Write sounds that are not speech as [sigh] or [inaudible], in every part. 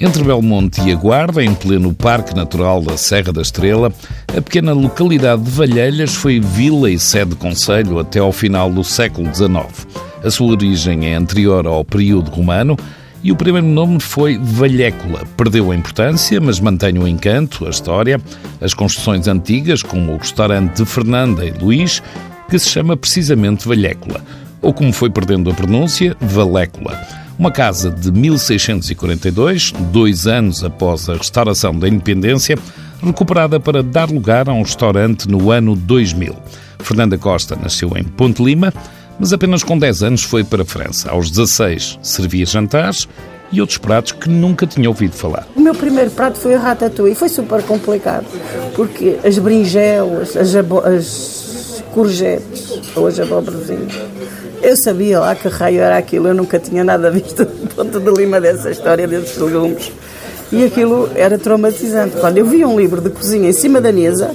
Entre Belmonte e a Guarda, em pleno Parque Natural da Serra da Estrela, a pequena localidade de Valhelhas foi vila e sede de conselho até ao final do século XIX. A sua origem é anterior ao período romano e o primeiro nome foi Valhécula. Perdeu a importância, mas mantém o encanto, a história, as construções antigas, como o restaurante de Fernanda e Luís, que se chama precisamente Valhécula, ou como foi perdendo a pronúncia, Valécula uma casa de 1642, dois anos após a restauração da independência, recuperada para dar lugar a um restaurante no ano 2000. Fernanda Costa nasceu em Ponte Lima, mas apenas com 10 anos foi para a França. Aos 16 servia jantares e outros pratos que nunca tinha ouvido falar. O meu primeiro prato foi a ratatouille. Foi super complicado, porque as berinjelas, as, as courgettes ou as abóborazinhas eu sabia lá que raio era aquilo, eu nunca tinha nada visto do ponto de Lima dessa história desses legumes. E aquilo era traumatizante. Quando eu via um livro de cozinha em cima da mesa,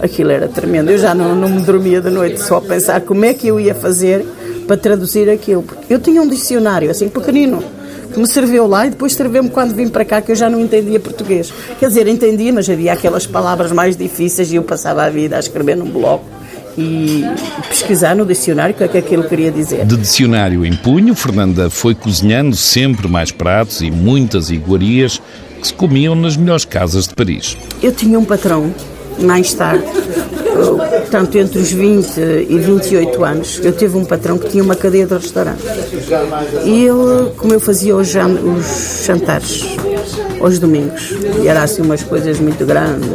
aquilo era tremendo. Eu já não, não me dormia de noite só a pensar como é que eu ia fazer para traduzir aquilo. Eu tinha um dicionário assim pequenino que me serviu lá e depois serviu-me quando vim para cá que eu já não entendia português. Quer dizer, entendia, mas havia aquelas palavras mais difíceis e eu passava a vida a escrever num bloco e pesquisar no dicionário o que é que aquilo queria dizer. De dicionário em punho, Fernanda foi cozinhando sempre mais pratos e muitas iguarias que se comiam nas melhores casas de Paris. Eu tinha um patrão, mais tarde, portanto, entre os 20 e 28 anos, eu tive um patrão que tinha uma cadeia de restaurante. E ele, como eu fazia os, jantares aos domingos, e era assim umas coisas muito grandes,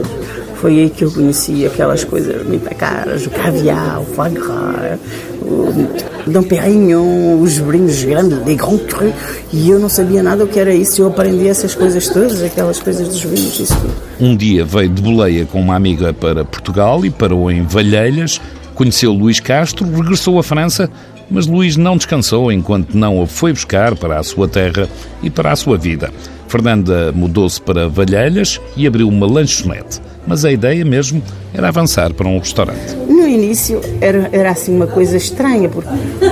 foi aí que eu conheci aquelas coisas muito caras, o caviar, o foie gras, o Dom Perignon, os brinhos grandes, les grands crus, e eu não sabia nada o que era isso, eu aprendi essas coisas todas, aquelas coisas dos vinhos, isso tudo. Um dia veio de boleia com uma amiga para Portugal e parou em Valhelhas, conheceu Luís Castro, regressou à França, mas Luís não descansou enquanto não a foi buscar para a sua terra e para a sua vida. Fernanda mudou-se para Valhelhas e abriu uma lanchonete mas a ideia mesmo era avançar para um restaurante. No início era, era assim uma coisa estranha, porque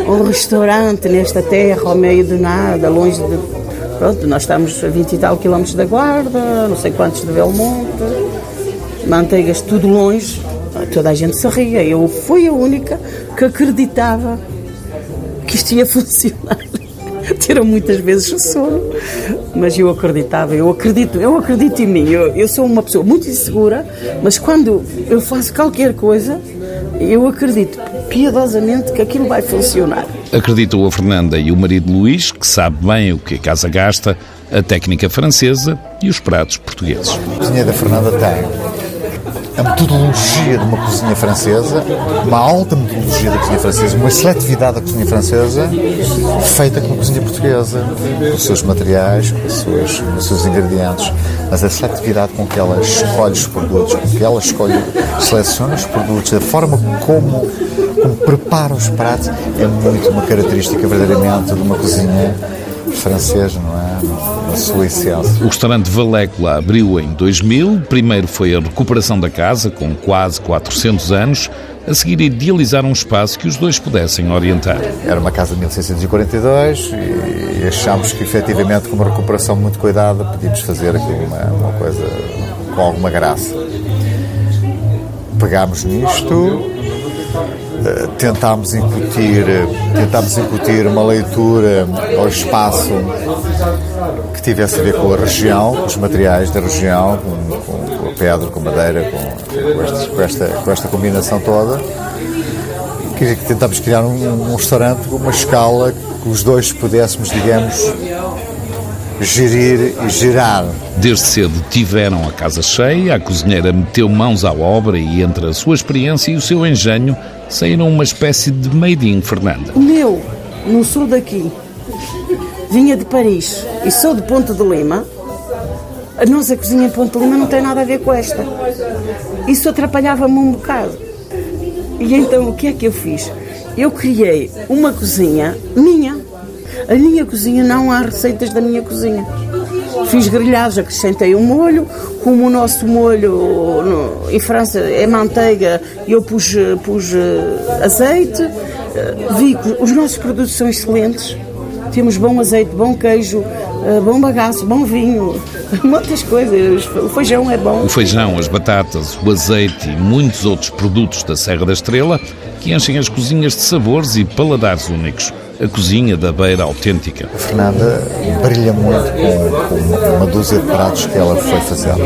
um restaurante nesta terra, ao meio do nada, longe de. Pronto, nós estamos a 20 e tal quilómetros da Guarda, não sei quantos de Belmonte, manteigas tudo longe, toda a gente se ria. Eu fui a única que acreditava que isto ia [laughs] funcionar. Tiram muitas vezes o sono, mas eu acreditava, eu acredito, eu acredito em mim. Eu, eu sou uma pessoa muito insegura, mas quando eu faço qualquer coisa, eu acredito piedosamente que aquilo vai funcionar. Acreditou a Fernanda e o marido Luís, que sabe bem o que a casa gasta, a técnica francesa e os pratos portugueses. A cozinha da Fernanda tem a metodologia de uma cozinha francesa, uma alta metodologia da cozinha francesa, uma seletividade da cozinha francesa, feita com a cozinha portuguesa, com os seus materiais, com os seus, com os seus ingredientes, mas a seletividade com que ela escolhe os produtos, com que ela escolhe, seleciona os produtos, a forma como, como prepara os pratos, é muito uma característica verdadeiramente de uma cozinha francesa, não é? Sua essência. O restaurante Valécula abriu em 2000. Primeiro foi a recuperação da casa, com quase 400 anos. A seguir, idealizar um espaço que os dois pudessem orientar. Era uma casa de 1642 e achámos que, efetivamente, com uma recuperação muito cuidada, podíamos fazer aqui uma, uma coisa com alguma graça. Pegámos nisto, tentámos incutir, tentámos incutir uma leitura ao espaço que tivesse a ver com a região, com os materiais da região, com, com, com a pedra, com a madeira, com, com, este, com, esta, com esta combinação toda. Que, tentámos criar um, um restaurante com uma escala que os dois pudéssemos, digamos, gerir e gerar. Desde cedo tiveram a casa cheia, a cozinheira meteu mãos à obra e entre a sua experiência e o seu engenho saíram uma espécie de made in Fernanda. O meu, no sul daqui, vinha de Paris e sou de Ponte de Lima. A nossa cozinha em Ponte de Lima não tem nada a ver com esta. Isso atrapalhava-me um bocado. E então o que é que eu fiz? Eu criei uma cozinha minha. A minha cozinha não há receitas da minha cozinha. Fiz grelhados, acrescentei um molho, como o nosso molho no, em França é manteiga, eu pus, pus uh, azeite, uh, vi que os nossos produtos são excelentes, temos bom azeite, bom queijo, eh, bom bagaço, bom vinho, [laughs] muitas coisas. O feijão é bom. O feijão, as batatas, o azeite e muitos outros produtos da Serra da Estrela que enchem as cozinhas de sabores e paladares únicos. A cozinha da beira autêntica. A Fernanda brilha muito com, com uma dúzia de pratos que ela foi fazendo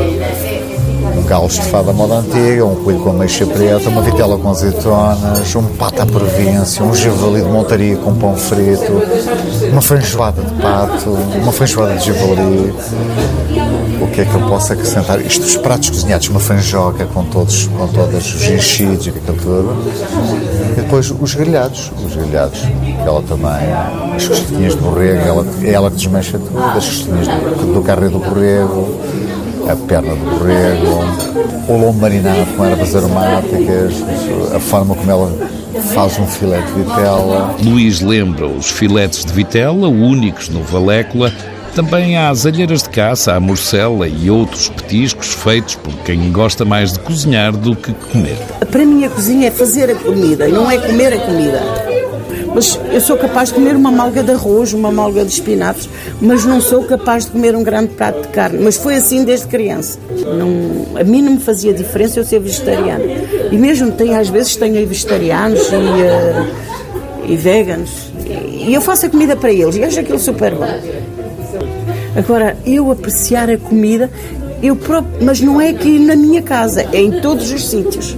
um galo estofado à moda antiga, um coelho com ameixa preta, uma vitela com azeitonas, um pato à província, um javali de montaria com pão frito, uma feijoada de pato, uma feijoada de javali. O que é que eu posso acrescentar? Isto, os pratos cozinhados, uma fanjoca com todos, com todos os enchidos e aquilo tudo. E depois os grelhados, os grelhados, que ela também, as costelinhas de borrego, ela, é ela que desmancha tudo, as costelinhas do, do do borrego, a perna do borrego, o lombo marinado com ervas aromáticas, a forma como ela faz um filete de vitela. Luís lembra os filetes de vitela, únicos no Valécula, também há as alheiras de caça, a morcela e outros petiscos feitos por quem gosta mais de cozinhar do que comer. Para mim a cozinha é fazer a comida, não é comer a comida. Mas eu sou capaz de comer uma malga de arroz, uma malga de espinafres, mas não sou capaz de comer um grande prato de carne. Mas foi assim desde criança. Não, a mim não me fazia diferença eu ser vegetariana. E mesmo tem, às vezes tenho vegetarianos e, uh, e veganos. E eu faço a comida para eles e acho aquilo super bom. Agora, eu apreciar a comida, eu próprio, mas não é aqui na minha casa, é em todos os sítios.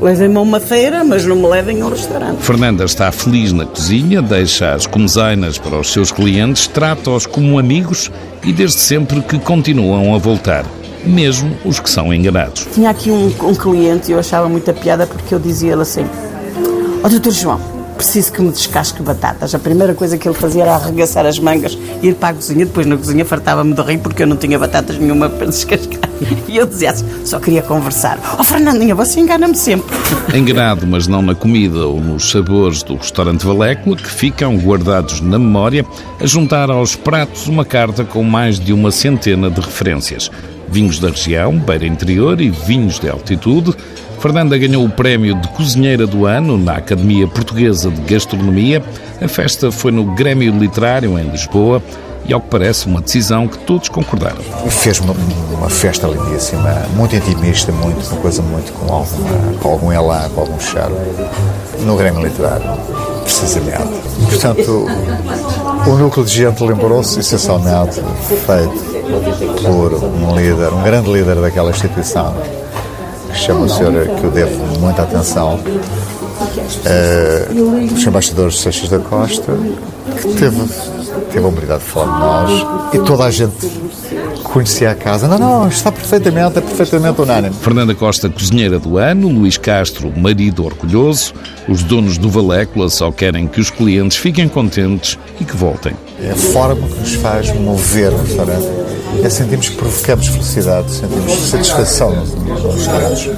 Levem-me a uma feira, mas não me levem a um restaurante. Fernanda está feliz na cozinha, deixa as comezainas para os seus clientes, trata-os como amigos e desde sempre que continuam a voltar. Mesmo os que são enganados. Tinha aqui um, um cliente e eu achava muita piada porque eu dizia-lhe assim: Ó oh, doutor João, preciso que me descasque batatas. A primeira coisa que ele fazia era arregaçar as mangas, ir para a cozinha. Depois na cozinha fartava-me de rir porque eu não tinha batatas nenhuma para descascar. [laughs] E eu dizia assim, só queria conversar. Oh Fernandinha, você engana-me sempre. Enganado, mas não na comida ou nos sabores do restaurante Valécula, que ficam guardados na memória, a juntar aos pratos uma carta com mais de uma centena de referências. Vinhos da região, beira interior e vinhos de altitude, Fernanda ganhou o prémio de Cozinheira do Ano na Academia Portuguesa de Gastronomia. A festa foi no Grêmio Literário, em Lisboa, e, ao que parece, uma decisão que todos concordaram. Fez uma, uma festa lindíssima, muito intimista, muito, uma coisa muito com algum, com algum elan, com algum charme, no Grêmio Literário, precisamente. Portanto, o núcleo de gente lembrou-se essencialmente feito por um líder, um grande líder daquela instituição, chama o senhor, que eu devo muita atenção, uh, os embaixadores Seixas da Costa, que teve, teve a humildade de falar de nós e toda a gente conhecia a casa. Não, não, está perfeitamente, é perfeitamente unânime. Fernanda Costa, cozinheira do ano, Luís Castro, marido orgulhoso, os donos do Valécula só querem que os clientes fiquem contentes e que voltem. É a forma que nos faz mover o restaurante. É sentimos que provocamos felicidade, sentimos satisfação nos clientes.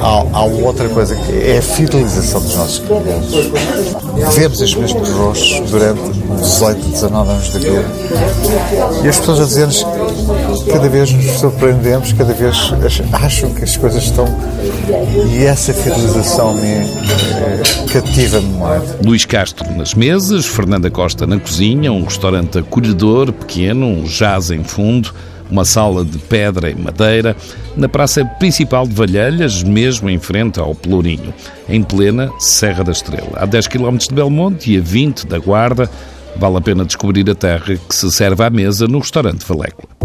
Há, há, outra coisa que é a fidelização dos nossos clientes. Vemos os mesmos rostos durante 18, 19 anos de vida. E as pessoas a dizer-nos cada vez nos surpreendemos, cada vez acham que as coisas estão. E essa fidelização me eh, cativa-me muito. Luís Castro nas mesas, Fernanda Costa na cozinha, um restaurante acolhedor, pequeno, um jazz em fundo uma sala de pedra e madeira, na praça principal de Valhelhas, mesmo em frente ao Pelourinho, em plena Serra da Estrela. A 10 km de Belmonte e a 20 da Guarda, vale a pena descobrir a terra que se serve à mesa no restaurante Valécula.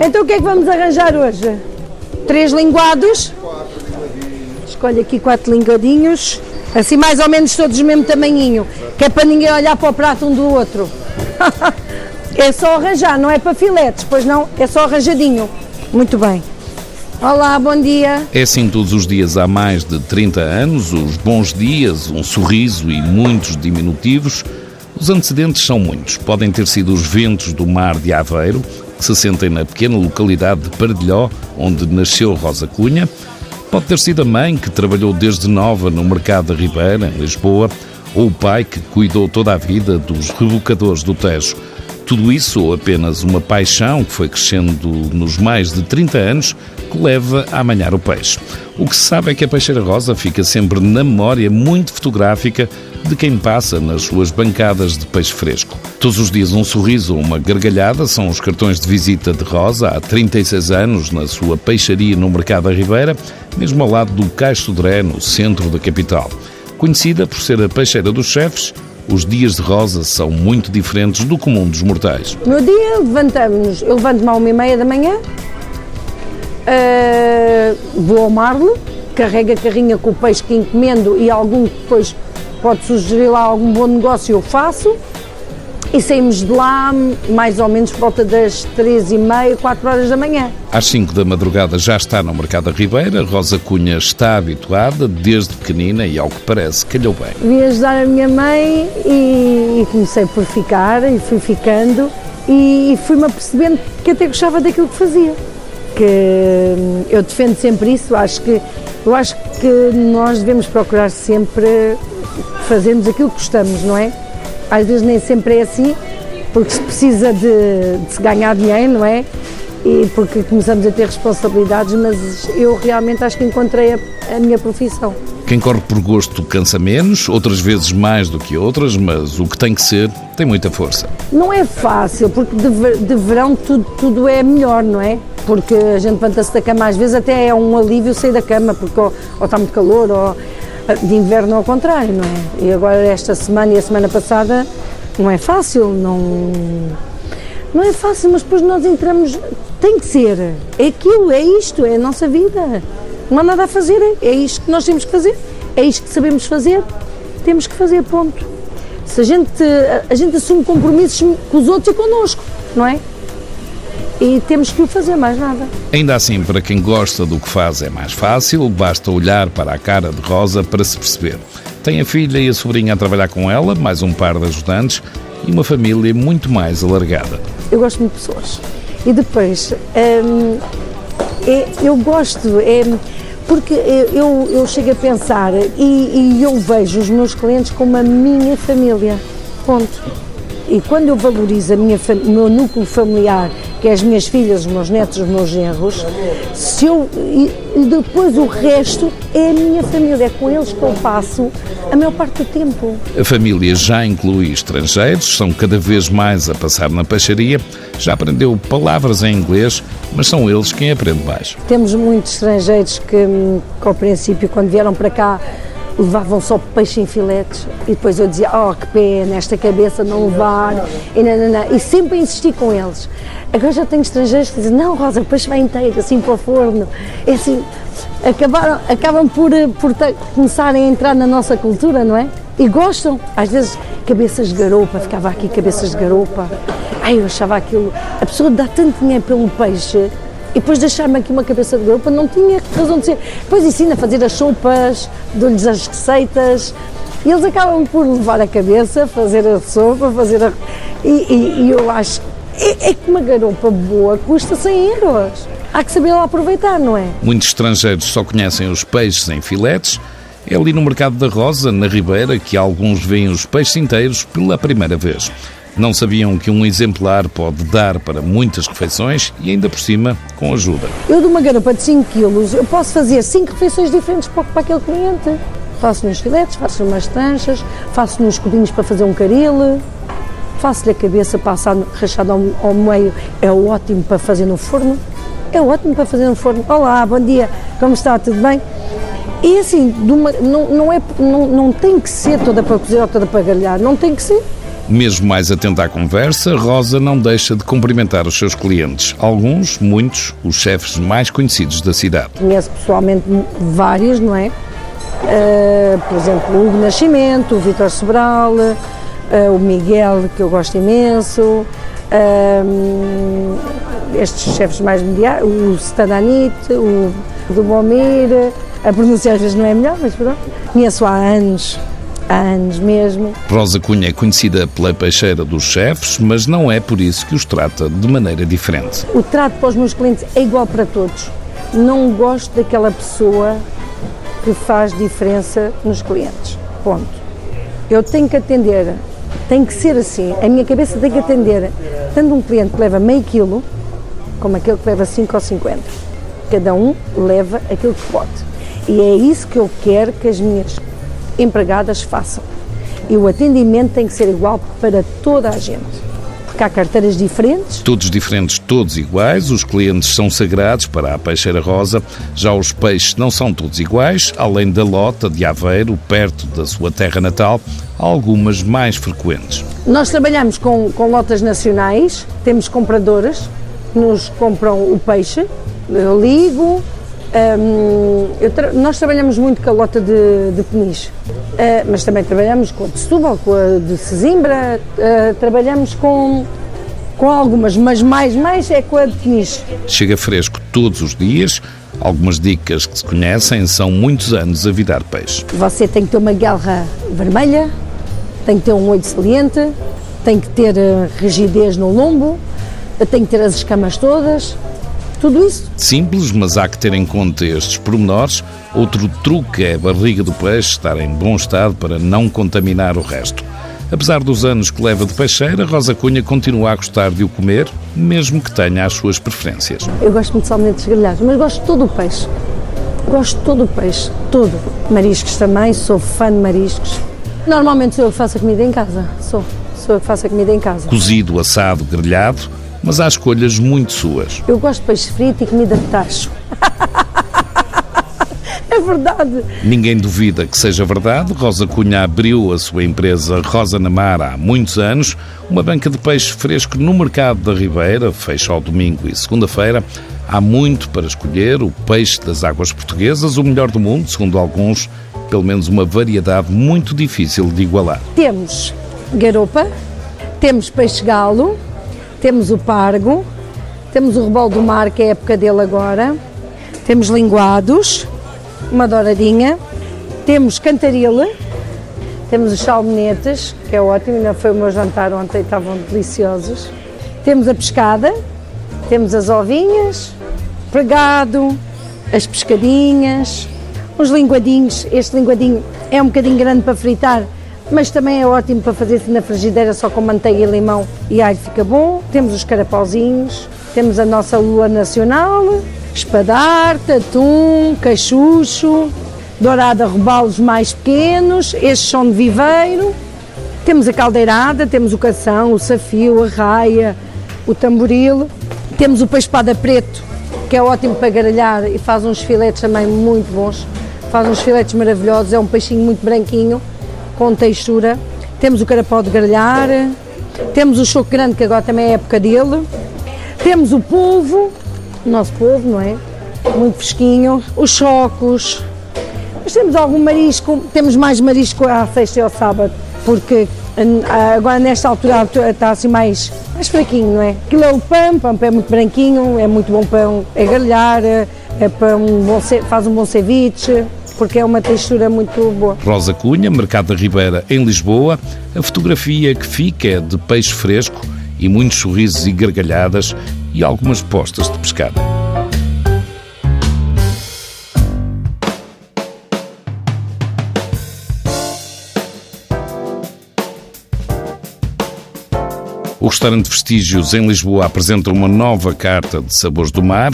Então o que é que vamos arranjar hoje? Três linguados? Escolhe aqui quatro linguadinhos, assim mais ou menos todos do mesmo tamanhinho, que é para ninguém olhar para o prato um do outro. [laughs] é só arranjar, não é para filetes, pois não, é só arranjadinho. Muito bem. Olá, bom dia. É assim todos os dias há mais de 30 anos, os bons dias, um sorriso e muitos diminutivos. Os antecedentes são muitos. Podem ter sido os ventos do mar de Aveiro, que se sentem na pequena localidade de Pardilhó, onde nasceu Rosa Cunha. Pode ter sido a mãe que trabalhou desde nova no mercado da Ribeira, em Lisboa, ou o pai que cuidou toda a vida dos rebocadores do Tejo. Tudo isso ou apenas uma paixão que foi crescendo nos mais de 30 anos que leva a amanhar o peixe. O que se sabe é que a peixeira rosa fica sempre na memória muito fotográfica de quem passa nas suas bancadas de peixe fresco. Todos os dias um sorriso ou uma gargalhada são os cartões de visita de Rosa há 36 anos na sua peixaria no Mercado da Ribeira, mesmo ao lado do Caixo Dré, no centro da capital. Conhecida por ser a peixeira dos chefes, os dias de Rosa são muito diferentes do comum dos mortais. No dia levantamos, eu levanto-me à uma e meia da manhã, uh, vou ao Marle, carrego a carrinha com o peixe que encomendo e algum que depois pode sugerir lá algum bom negócio eu faço e saímos de lá mais ou menos por volta das três e meia, quatro horas da manhã. Às 5 da madrugada já está no Mercado da Ribeira. Rosa Cunha está habituada desde pequenina e, ao que parece, calhou bem. Vim ajudar a minha mãe e, e comecei por ficar e fui ficando e fui-me apercebendo que até gostava daquilo que fazia. Que hum, eu defendo sempre isso, acho que, eu acho que nós devemos procurar sempre fazermos aquilo que gostamos, não é? Às vezes nem sempre é assim, porque se precisa de, de se ganhar dinheiro, não é? E porque começamos a ter responsabilidades, mas eu realmente acho que encontrei a, a minha profissão. Quem corre por gosto cansa menos, outras vezes mais do que outras, mas o que tem que ser tem muita força. Não é fácil, porque de, de verão tudo, tudo é melhor, não é? Porque a gente levanta-se da cama, às vezes até é um alívio sair da cama, porque ou, ou está muito calor, ou de inverno ao contrário, não é? E agora esta semana e a semana passada não é fácil, não, não é fácil, mas depois nós entramos, tem que ser, é aquilo, é isto, é a nossa vida, não há nada a fazer, é isto que nós temos que fazer, é isto que sabemos fazer, temos que fazer, ponto. Se a gente, a gente assume compromissos com os outros e connosco, não é? E temos que o fazer mais nada. Ainda assim, para quem gosta do que faz é mais fácil, basta olhar para a cara de Rosa para se perceber. Tem a filha e a sobrinha a trabalhar com ela, mais um par de ajudantes e uma família muito mais alargada. Eu gosto muito de pessoas. E depois, hum, é, eu gosto, é, porque eu, eu chego a pensar e, e eu vejo os meus clientes como a minha família. Ponto. E quando eu valorizo a minha, o meu núcleo familiar que é as minhas filhas, os meus netos, os meus genros, se eu, e, depois o resto é a minha família, é com eles que eu passo a maior parte do tempo. A família já inclui estrangeiros, são cada vez mais a passar na peixaria, já aprendeu palavras em inglês, mas são eles quem aprende mais. Temos muitos estrangeiros que, que ao princípio, quando vieram para cá, levavam só peixe em filetes e depois eu dizia, oh que pena, esta cabeça não levar e, não, não, não. e sempre insisti com eles. Agora já tenho estrangeiros que dizem, não Rosa, o peixe vai inteiro, assim para o forno. É assim, acabaram, acabam por, por ter, começarem a entrar na nossa cultura, não é? E gostam, às vezes cabeças de garopa, ficava aqui cabeças de garopa. Ai, eu achava aquilo, a pessoa dá tanto dinheiro pelo peixe e depois deixar-me aqui uma cabeça de garopa, não tinha razão de ser. Depois ensina a fazer as sopas, dou-lhes as receitas, e eles acabam por levar a cabeça, fazer a sopa, fazer a. E, e, e eu acho. É, é que uma garopa boa custa 100 euros. Há que saber lá aproveitar, não é? Muitos estrangeiros só conhecem os peixes em filetes. É ali no Mercado da Rosa, na Ribeira, que alguns veem os peixes inteiros pela primeira vez. Não sabiam que um exemplar pode dar para muitas refeições e ainda por cima com ajuda. Eu de uma garupa de 5 quilos, eu posso fazer 5 refeições diferentes para, aquele cliente. Faço nos filetes, faço umas tranchas, faço nos cubinhos para fazer um caril, faço-lhe a cabeça passada, rachada ao, ao meio, é ótimo para fazer no forno. É ótimo para fazer no forno. Olá, bom dia, como está? Tudo bem? E assim, uma, não, não, é, não, não tem que ser toda para cozer ou toda para galhar, não tem que ser. Mesmo mais atenta à conversa, Rosa não deixa de cumprimentar os seus clientes. Alguns, muitos, os chefes mais conhecidos da cidade. Conheço pessoalmente vários, não é? Uh, por exemplo, o Hugo Nascimento, o Vitor Sobral, uh, o Miguel, que eu gosto imenso, uh, estes chefes mais mundiais, o Stadanit, o do Bomir, a pronúncia às vezes não é melhor, mas pronto. Conheço há anos há anos mesmo. Rosa Cunha é conhecida pela peixeira dos chefes, mas não é por isso que os trata de maneira diferente. O trato para os meus clientes é igual para todos. Não gosto daquela pessoa que faz diferença nos clientes. Ponto. Eu tenho que atender Tem que ser assim. A minha cabeça tem que atender tanto um cliente que leva meio quilo, como aquele que leva 5 ou 50. Cada um leva aquilo que pode. E é isso que eu quero que as minhas empregadas façam. E o atendimento tem que ser igual para toda a gente porque há carteiras diferentes. Todos diferentes, todos iguais. Os clientes são sagrados para a Peixeira Rosa. Já os peixes não são todos iguais. Além da lota de Aveiro, perto da sua terra natal, há algumas mais frequentes. Nós trabalhamos com, com lotas nacionais, temos compradoras que nos compram o peixe. Eu ligo, um, tra nós trabalhamos muito com a lota de, de Peniche, mas também trabalhamos com a de Setúbal, com a de Sesimbra, uh, trabalhamos com, com algumas, mas mais, mais é com a de Peniche. Chega fresco todos os dias, Algumas dicas que se conhecem são muitos anos a virar peixe. Você tem que ter uma guerra vermelha, tem que ter um olho saliente, tem que ter uh, rigidez no lombo, tem que ter as escamas todas, tudo isso. Simples, mas há que ter em conta estes pormenores. Outro truque é a barriga do peixe estar em bom estado para não contaminar o resto. Apesar dos anos que leva de peixeira, Rosa Cunha continua a gostar de o comer, mesmo que tenha as suas preferências. Eu gosto muito de salmonetes grelhados, mas gosto de todo o peixe. Gosto de todo o peixe, todo. Mariscos também, sou fã de mariscos. Normalmente sou eu que faço a comida em casa, sou. Sou eu que faço a comida em casa. Cozido, assado, grelhado, mas há escolhas muito suas. Eu gosto de peixe frito e comida de tacho. [laughs] É verdade. Ninguém duvida que seja verdade. Rosa Cunha abriu a sua empresa Rosa na Mar há muitos anos, uma banca de peixe fresco no mercado da Ribeira, fecha ao domingo e segunda-feira. Há muito para escolher, o peixe das águas portuguesas, o melhor do mundo, segundo alguns, pelo menos uma variedade muito difícil de igualar. Temos garopa, temos peixe-galo, temos o pargo, temos o rebol do mar, que é a época dele agora, temos linguados, uma douradinha, temos cantarile, temos os salmonetes, que é ótimo, ainda foi o meu jantar ontem, estavam deliciosos. Temos a pescada, temos as ovinhas, pregado, as pescadinhas, os linguadinhos. Este linguadinho é um bocadinho grande para fritar, mas também é ótimo para fazer na frigideira só com manteiga e limão e alho fica bom. Temos os carapauzinhos, temos a nossa lua nacional, espadarte, atum, cachucho, dourada robalos mais pequenos, estes são de viveiro. Temos a caldeirada, temos o cação, o safio, a raia, o tamboril. Temos o peixe-espada preto, que é ótimo para garalhar e faz uns filetes também muito bons. Faz uns filetes maravilhosos, é um peixinho muito branquinho com textura. Temos o carapau de grelhar, temos o choco grande, que agora também é época dele. Temos o polvo, o nosso polvo, não é? Muito fresquinho. Os chocos. Mas temos algum marisco, temos mais marisco à sexta e ao sábado, porque agora nesta altura está assim mais, mais fraquinho, não é? Aquilo é o pão, pão é muito branquinho, é muito bom pão, é grelhar, é pão, faz um bom ceviche porque é uma textura muito boa. Rosa Cunha, Mercado da Ribeira, em Lisboa. A fotografia que fica é de peixe fresco e muitos sorrisos e gargalhadas e algumas postas de pescada. O restaurante Vestígios em Lisboa apresenta uma nova carta de sabores do mar,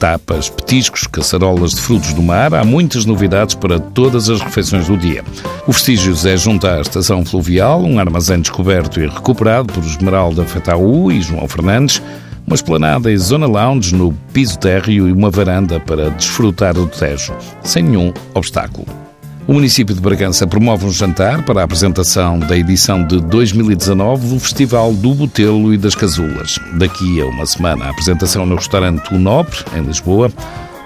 tapas, petiscos, caçarolas de frutos do mar. Há muitas novidades para todas as refeições do dia. O Vestígios é junto à estação fluvial, um armazém descoberto e recuperado por Esmeralda Fetaú e João Fernandes, uma esplanada e zona lounge no piso térreo e uma varanda para desfrutar do Tejo, sem nenhum obstáculo. O município de Bragança promove um jantar para a apresentação da edição de 2019 do Festival do Botelo e das Casulas. Daqui a uma semana, a apresentação no restaurante O Nobre, em Lisboa.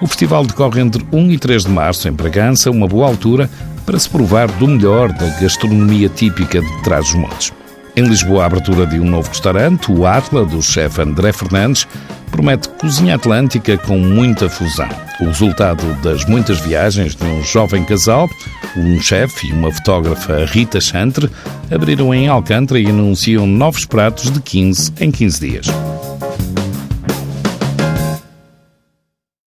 O festival decorre entre 1 e 3 de março, em Bragança, uma boa altura para se provar do melhor da gastronomia típica de Trás-os-Montes. Em Lisboa, a abertura de um novo restaurante, o Atla, do chefe André Fernandes, promete cozinha atlântica com muita fusão. O resultado das muitas viagens de um jovem casal, um chefe e uma fotógrafa, Rita Chantre, abriram em Alcântara e anunciam novos pratos de 15 em 15 dias.